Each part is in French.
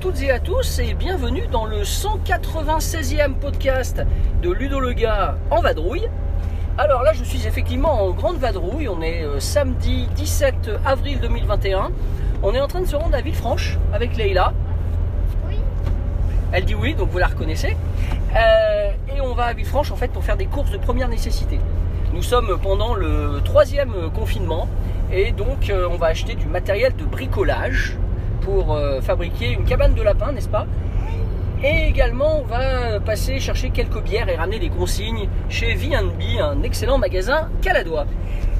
toutes et à tous et bienvenue dans le 196e podcast de Ludo le gars en vadrouille. Alors là je suis effectivement en grande vadrouille, on est euh, samedi 17 avril 2021. On est en train de se rendre à Villefranche avec Leïla. Oui. Elle dit oui, donc vous la reconnaissez. Euh, et on va à Villefranche en fait pour faire des courses de première nécessité. Nous sommes pendant le troisième confinement et donc euh, on va acheter du matériel de bricolage pour fabriquer une cabane de lapin, n'est-ce pas? Et également on va passer chercher quelques bières et ramener des consignes chez V&B, un excellent magasin caladois.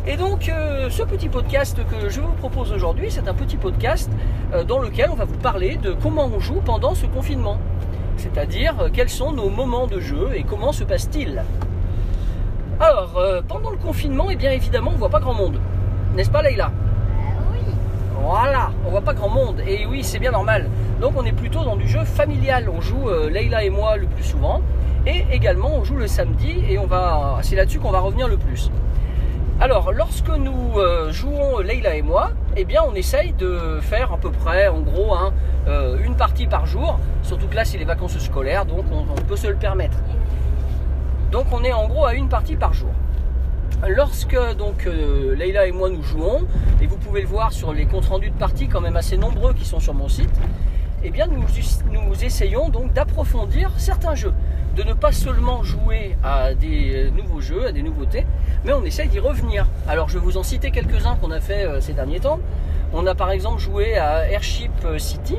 Et donc euh, ce petit podcast que je vous propose aujourd'hui, c'est un petit podcast euh, dans lequel on va vous parler de comment on joue pendant ce confinement. C'est-à-dire euh, quels sont nos moments de jeu et comment se passe-t-il. Alors, pendant le confinement, eh bien évidemment, on voit pas grand monde. N'est-ce pas Leïla? Voilà, on voit pas grand monde. Et oui, c'est bien normal. Donc on est plutôt dans du jeu familial. On joue euh, Leïla et moi le plus souvent. Et également on joue le samedi et on va. C'est là-dessus qu'on va revenir le plus. Alors, lorsque nous euh, jouons Leïla et moi, eh bien, on essaye de faire à peu près, en gros, hein, euh, une partie par jour. Surtout que là, c'est les vacances scolaires, donc on, on peut se le permettre. Donc, on est en gros à une partie par jour. Lorsque donc euh, et moi nous jouons, et vous pouvez le voir sur les comptes rendus de partie quand même assez nombreux qui sont sur mon site, eh bien nous, nous essayons donc d'approfondir certains jeux, de ne pas seulement jouer à des nouveaux jeux, à des nouveautés, mais on essaye d'y revenir. Alors je vais vous en citer quelques-uns qu'on a fait euh, ces derniers temps. On a par exemple joué à Airship City,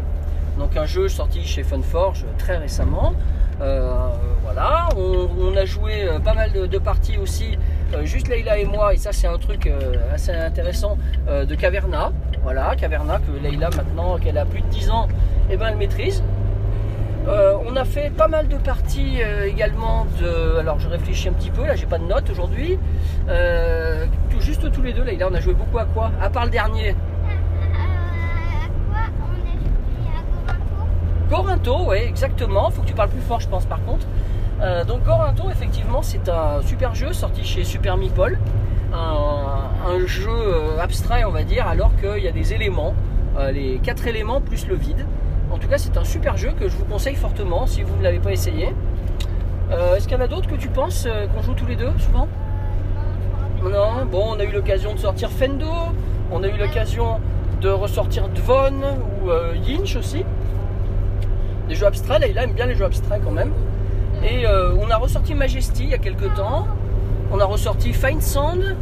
donc un jeu sorti chez Funforge très récemment. Euh, voilà, on, a joué euh, pas mal de, parties aussi, euh, juste Leïla et moi, et ça c'est un truc euh, assez intéressant euh, de Caverna. Voilà, Caverna que Leïla maintenant qu'elle a plus de 10 ans, et ben elle maîtrise. Euh, on a fait pas mal de parties euh, également de. Alors je réfléchis un petit peu, là j'ai pas de notes aujourd'hui. Euh, tout- juste tous les deux, Leïla, on a joué beaucoup à quoi? À part le dernier. Euh, à quoi on a joué? À Corinto Corinto, oui, exactement. Faut que tu parles plus fort, je pense, par contre. Euh, donc Corinto, effectivement, c'est un super jeu sorti chez Super Meeple. Un, jeu euh, abstrait, on va dire, alors qu'il y a des éléments, euh, les quatre éléments plus le vide. En tout cas, c'est un super jeu que je vous conseille fortement si vous ne l'avez pas essayé. Est-ce qu'il y en a d'autres que tu penses qu'on joue tous les deux souvent? Non, bon, on a eu l'occasion de sortir Fendo, on a eu l'occasion de ressortir Dvon ou Yinch aussi. Des jeux abstraits, là, il aime bien les jeux abstraits quand même. Et euh, on a ressorti Majesty il y a quelques temps. On a ressorti Fine Sound.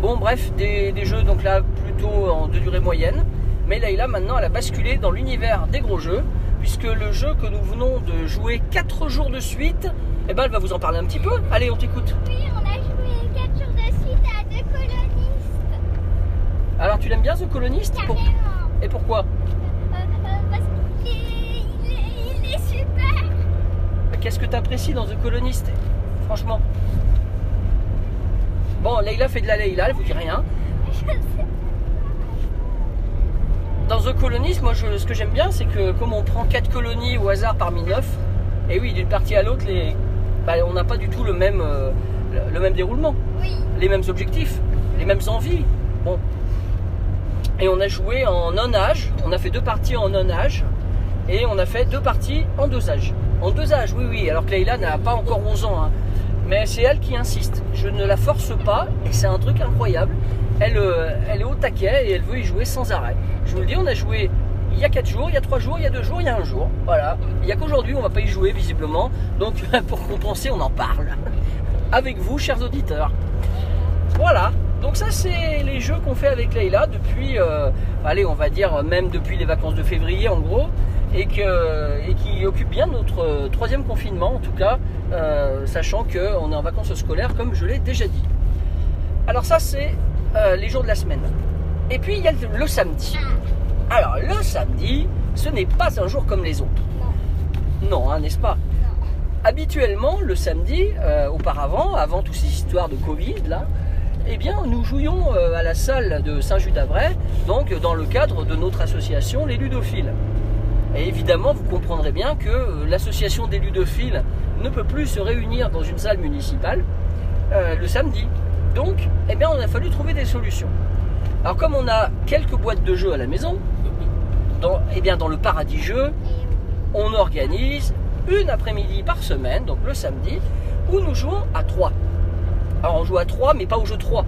Bon, bref, des, des jeux donc là plutôt en de durée moyenne. Mais Layla maintenant elle a basculé dans l'univers des gros jeux, puisque le jeu que nous venons de jouer 4 jours de suite, eh ben elle va vous en parler un petit peu. Allez, on t'écoute. Oui, on a joué 4 jours de suite à deux colonistes. Alors tu l'aimes bien The Colonist? Pour- Carrément. Et pourquoi? Qu'est-ce que tu apprécies dans The Colonist Franchement? Bon, Leïla fait de la Leïla, elle vous dit rien. Dans The Colonist, moi je- ce que j'aime bien, c'est que comme on prend 4 colonies au hasard parmi 9, et oui, d'une partie à l'autre, les... bah, on n'a pas du tout le même, euh, le- même déroulement, Oui. les mêmes objectifs, les mêmes envies. Bon. Et on a joué en non-âge, on a fait deux parties en non-âge, et on a fait deux parties en deux âges. En deux âges, oui, oui, alors que Leïla n'a pas encore 11 ans. hein. Mais c'est elle qui insiste. Je ne la force pas, et c'est un truc incroyable. Elle, euh, elle est au taquet et elle veut y jouer sans arrêt. Je vous le dis, on a joué il y a 4 jours, il y a 3 jours, il y a 2 jours, il y a un jour. Voilà. Il n'y a qu'aujourd'hui, on va pas y jouer visiblement. Donc pour compenser, on en parle. Avec vous, chers auditeurs. Voilà. Donc ça, c'est les jeux qu'on fait avec Leïla depuis, euh, allez, on va dire même depuis les vacances de février en gros, et, que, et qui occupe bien notre euh, troisième confinement en tout cas, euh, sachant qu'on est en vacances scolaires comme je l'ai déjà dit. Alors ça, c'est euh, les jours de la semaine. Et puis il y a le, samedi. Alors le samedi, ce n'est pas un jour comme les autres. Non. Hein, n'est-ce pas? Non. Habituellement, le samedi, euh, auparavant, avant toutes ces histoires de Covid là, eh bien, nous jouions à la salle de Saint-Just-d'Avray, donc dans le cadre de notre association Les Ludophiles. Et évidemment, vous comprendrez bien que euh, l'association des ludophiles ne peut plus se réunir dans une salle municipale euh, le samedi. Donc, eh bien, on a fallu trouver des solutions. Alors, comme on a quelques boîtes de jeux à la maison, eh bien, dans le paradis jeu, on organise une après-midi par semaine, donc le samedi, où nous jouons à 3. Alors on joue à 3, mais pas au jeu 3,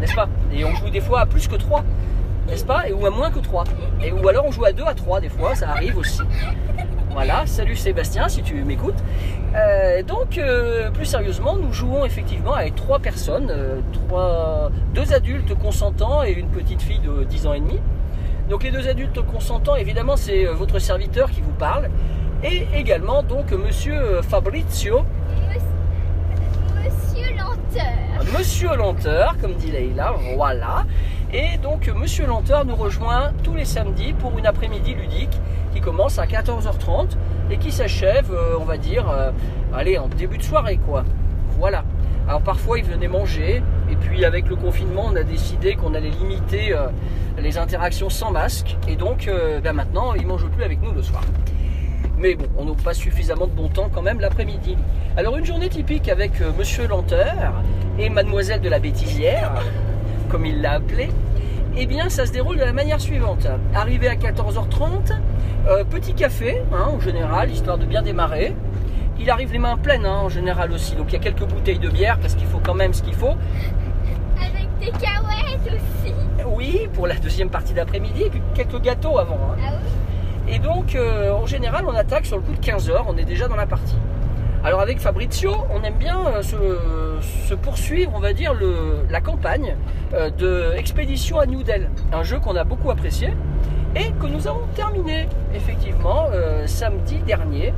n'est-ce pas? Et on joue des fois à plus que 3, n'est-ce pas? Et ou à moins que 3. Et, ou alors on joue à 2, à 3, des fois, ça arrive aussi. Voilà, salut Sébastien si tu m'écoutes. Euh, donc, euh, plus sérieusement, nous jouons effectivement avec trois personnes, euh, trois, deux adultes consentants et une petite fille de 10 ans et demi. Donc les deux adultes consentants, évidemment, c'est votre serviteur qui vous parle. Et également, donc, monsieur Fabrizio, Monsieur Lenteur. Monsieur Lenteur, comme dit Leïla, voilà. Et donc, Monsieur Lenteur nous rejoint tous les samedis pour une après-midi ludique qui commence à 14h30 et qui s'achève, euh, on va dire, euh, allez, en début de soirée, quoi. Voilà. Alors parfois, il venait manger, et puis avec le confinement, on a décidé qu'on allait limiter euh, les interactions sans masque, et donc ben maintenant, il mange plus avec nous le soir. Mais bon, on n'a pas suffisamment de bon temps quand même l'après-midi. Alors une journée typique avec Monsieur Lenteur et Mademoiselle de la Bêtisière, comme il l'a appelé, eh bien ça se déroule de la manière suivante. Arrivé à 14h30, euh, petit café hein, en général, histoire de bien démarrer. Il arrive les mains pleines hein, en général aussi, donc il y a quelques bouteilles de bière parce qu'il faut quand même ce qu'il faut. Avec des cahuètes aussi. Oui, pour la deuxième partie d'après-midi, et puis quelques gâteaux avant. hein. Ah oui Et donc, euh, en général, on attaque sur le coup de 15 heures, on est déjà dans la partie. Alors avec Fabrizio, on aime bien euh, se, se poursuivre, on va dire, la campagne euh, de Expédition à New Delhi, un jeu qu'on a beaucoup apprécié et que nous avons terminé effectivement euh, samedi dernier.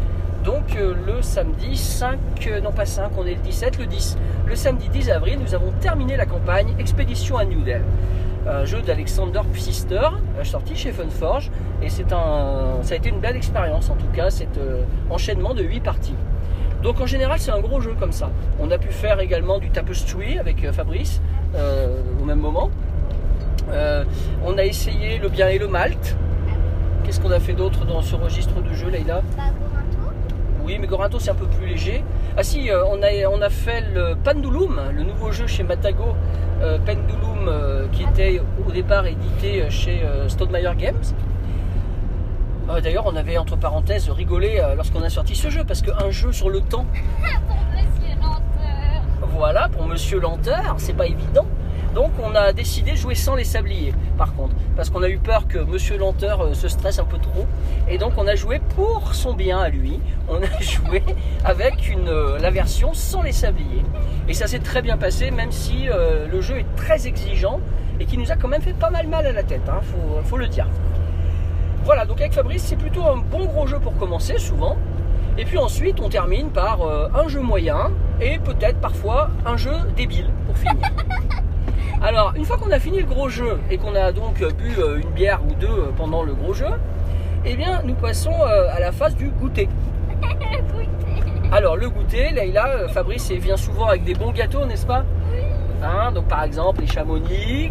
Donc euh, le samedi 5, euh, non pas 5, on est le 17, le 10. Le samedi 10 avril, nous avons terminé la campagne Expédition à New Delhi un jeu d'Alexander Pfister, sorti chez Funforge. Et c'est un, ça a été une belle expérience en tout cas, cet enchaînement de 8 parties. Donc en général, c'est un gros jeu comme ça. On a pu faire également du tapestry avec euh, Fabrice euh, au même moment. Euh, on a essayé le bien et le malt. Qu'est-ce qu'on a fait d'autre dans ce registre de jeu, Leïla? Bah, Gorinto. oui, mais Gorinto c'est un peu plus léger. Ah si, euh, on, a, on a fait le Pendulum, le nouveau jeu chez Matago, Pendulum qui était au départ édité chez Stonemaier Games. Euh, D'ailleurs, on avait entre parenthèses rigolé euh, lorsqu'on a sorti ce jeu parce qu'un jeu sur le temps, Pour Monsieur Lenteur. voilà, pour Monsieur Lenteur, c'est pas évident. Donc on a décidé de jouer sans les sabliers, par contre, parce qu'on a eu peur que Monsieur Lenteur euh, se stresse un peu trop. Et donc on a joué pour son bien à lui. On a joué avec une, la version sans les sabliers. Et ça s'est très bien passé, même si euh, le jeu est très exigeant et qui nous a quand même fait pas mal mal à la tête, hein, faut, faut le dire. Voilà, donc avec Fabrice, c'est plutôt un bon gros jeu pour commencer, souvent. Et puis ensuite, on termine par euh, un jeu moyen et peut-être parfois un jeu débile pour finir. Alors, une fois qu'on a fini le gros jeu et qu'on a donc bu euh, une bière ou deux euh, pendant le gros jeu, eh bien, nous passons euh, à la phase du goûter. Alors, le goûter, Leïla, Fabrice vient souvent avec des bons gâteaux, n'est-ce pas? Hein, donc par exemple les chamonix,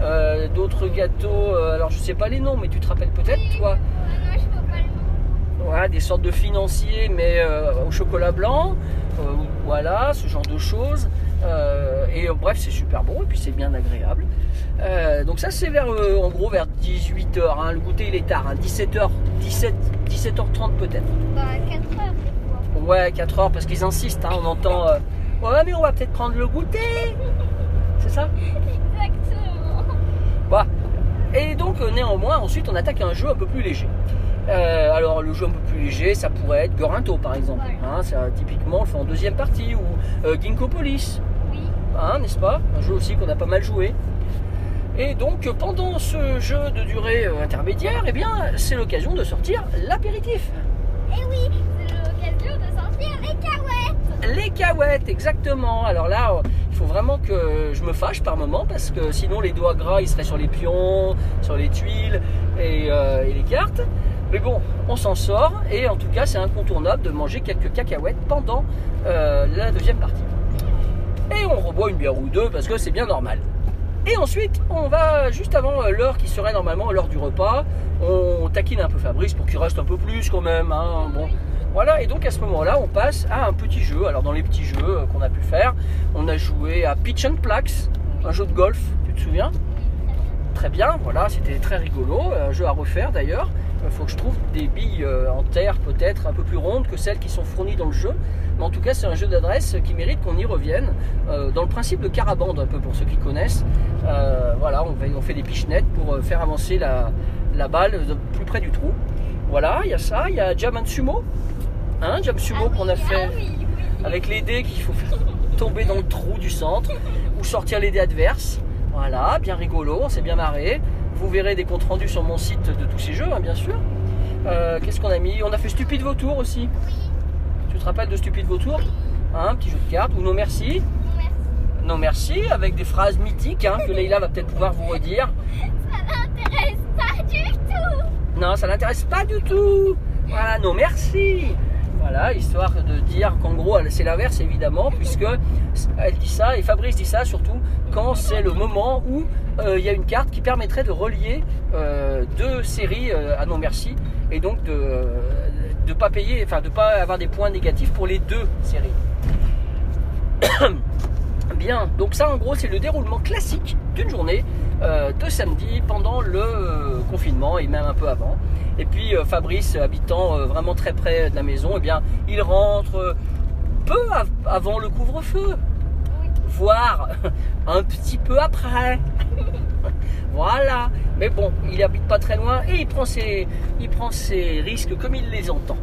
euh, d'autres gâteaux, euh, alors je sais pas les noms, mais tu te rappelles peut-être toi Ah non, je vois pas le nom. voilà, des sortes de financiers, mais euh, au chocolat blanc. Voilà, ce genre de choses. Et bref, c'est super bon et puis c'est bien agréable. Donc ça, c'est vers, en gros, vers 18h. le goûter, il est tard. 17h, 17, 17h30 peut-être. Bah, 4 heures, c'est quoi Ouais, 4h parce qu'ils insistent. hein, on entend. Ouais, mais on va peut-être prendre le goûter. C'est ça? Exactement. Voilà. Et donc euh, néanmoins, ensuite on attaque un jeu un peu plus léger. Euh, alors le jeu un peu plus léger, ça pourrait être Gorinto par exemple. Ouais. Hein, ça, typiquement, on le fait en deuxième partie ou euh, Ginkgo Police, Oui. hein, n'est-ce pas? Un jeu aussi qu'on a pas mal joué. Et donc pendant ce jeu de durée euh, intermédiaire, eh bien c'est l'occasion de sortir l'apéritif. Et oui, cahuètes. Les cahuètes, exactement. Alors là, il faut vraiment que je me fâche par moment parce que sinon les doigts gras ils seraient sur les pions, sur les tuiles et, euh, les cartes. Mais bon, on s'en sort et en tout cas c'est incontournable de manger quelques cacahuètes pendant euh, la deuxième partie. et on reboit une bière ou deux parce que c'est bien normal. Et ensuite, on va juste avant euh, l'heure qui serait normalement l'heure du repas, on taquine un peu Fabrice pour qu'il reste un peu plus quand même. hein. Bon, voilà, et donc à ce moment-là, on passe à un petit jeu. Alors dans les petits jeux euh, qu'on a pu faire, on a joué à Pitch and Plax, un jeu de golf, tu te souviens? Très bien, voilà, c'était très rigolo, un jeu à refaire d'ailleurs. Il faut que je trouve des billes euh, en terre peut-être un peu plus rondes que celles qui sont fournies dans le jeu. Mais en tout cas, c'est un jeu d'adresse qui mérite qu'on y revienne. euh, dans le principe de carabande, un peu pour ceux qui connaissent. Euh, voilà, on fait, des pichenettes pour euh, faire avancer la, balle plus près du trou. Voilà, il y a ça, il y a Jam Sumo. Hein, Jam Sumo qu'on a fait ah avec les dés qu'il faut faire tomber dans le trou du centre ou sortir les dés adverses. Voilà, bien rigolo, on s'est bien marré. Vous verrez des comptes rendus sur mon site de tous ces jeux, hein, bien sûr. Euh, Qu'est-ce qu'on a mis? On a fait Stupide Vautour aussi. Tu te rappelles de Stupide Vautour? Hein, Un petit jeu de cartes. Ou Non Merci. Merci. Non Merci, avec des phrases mythiques hein, que Leïla va peut-être pouvoir vous redire. Ça n'intéresse pas du tout. Non, ça l'intéresse pas du tout. Voilà, non merci. Voilà, histoire de dire qu'en gros, c'est l'inverse évidemment, puisque elle dit ça et Fabrice dit ça surtout quand c'est le moment où euh, il y a une carte qui permettrait de relier euh, deux séries euh, à non merci et donc de ne pas payer, enfin de pas avoir des points négatifs pour les deux séries. Bien, donc ça en gros c'est le déroulement classique d'une journée de samedi pendant le confinement et même un peu avant. Et puis euh, Fabrice, habitant euh, vraiment très près de la maison, eh bien il rentre euh, peu av- avant le couvre-feu, voire un petit peu après. voilà. Mais bon, il habite pas très loin et il prend ses, il prend ses risques comme il les entend.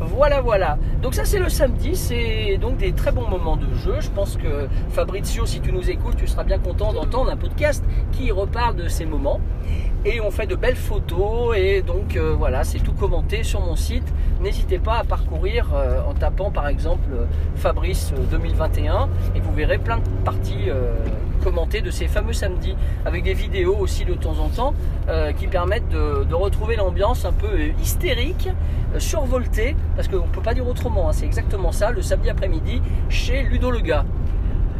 Voilà, voilà. Donc ça c'est le samedi, c'est donc des très bons moments de jeu. Je pense que Fabrizio, si tu nous écoutes, tu seras bien content d'entendre un podcast qui reparle de ces moments. Et on fait de belles photos. Et donc euh, voilà, c'est tout commenté sur mon site. N'hésitez pas à parcourir euh, en tapant par exemple euh, Fabrice euh, 2021 et vous verrez plein de parties euh, commentées de ces fameux samedis. Avec des vidéos aussi de temps en temps euh, qui permettent de, retrouver l'ambiance un peu euh, hystérique, euh, survoltée, parce qu'on ne peut pas dire autrement, hein, c'est exactement ça, le samedi après-midi chez Ludo le gars.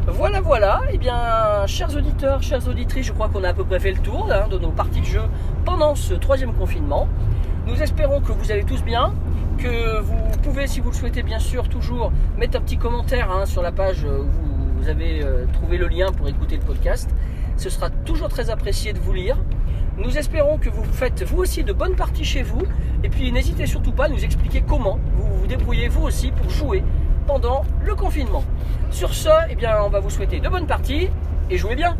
Voilà, voilà. Eh bien, chers auditeurs, chères auditrices, je crois qu'on a à peu près fait le tour hein, de nos parties de jeu pendant ce troisième confinement. Nous espérons que vous allez tous bien, que vous pouvez, si vous le souhaitez, bien sûr, toujours mettre un petit commentaire hein, sur la page où vous avez euh, trouvé le lien pour écouter le podcast. Ce sera toujours très apprécié de vous lire. Nous espérons que vous faites vous aussi de bonnes parties chez vous. Et puis n'hésitez surtout pas à nous expliquer comment vous vous débrouillez vous aussi pour jouer pendant le confinement. Sur ce, eh bien, on va vous souhaiter de bonnes parties et jouez bien.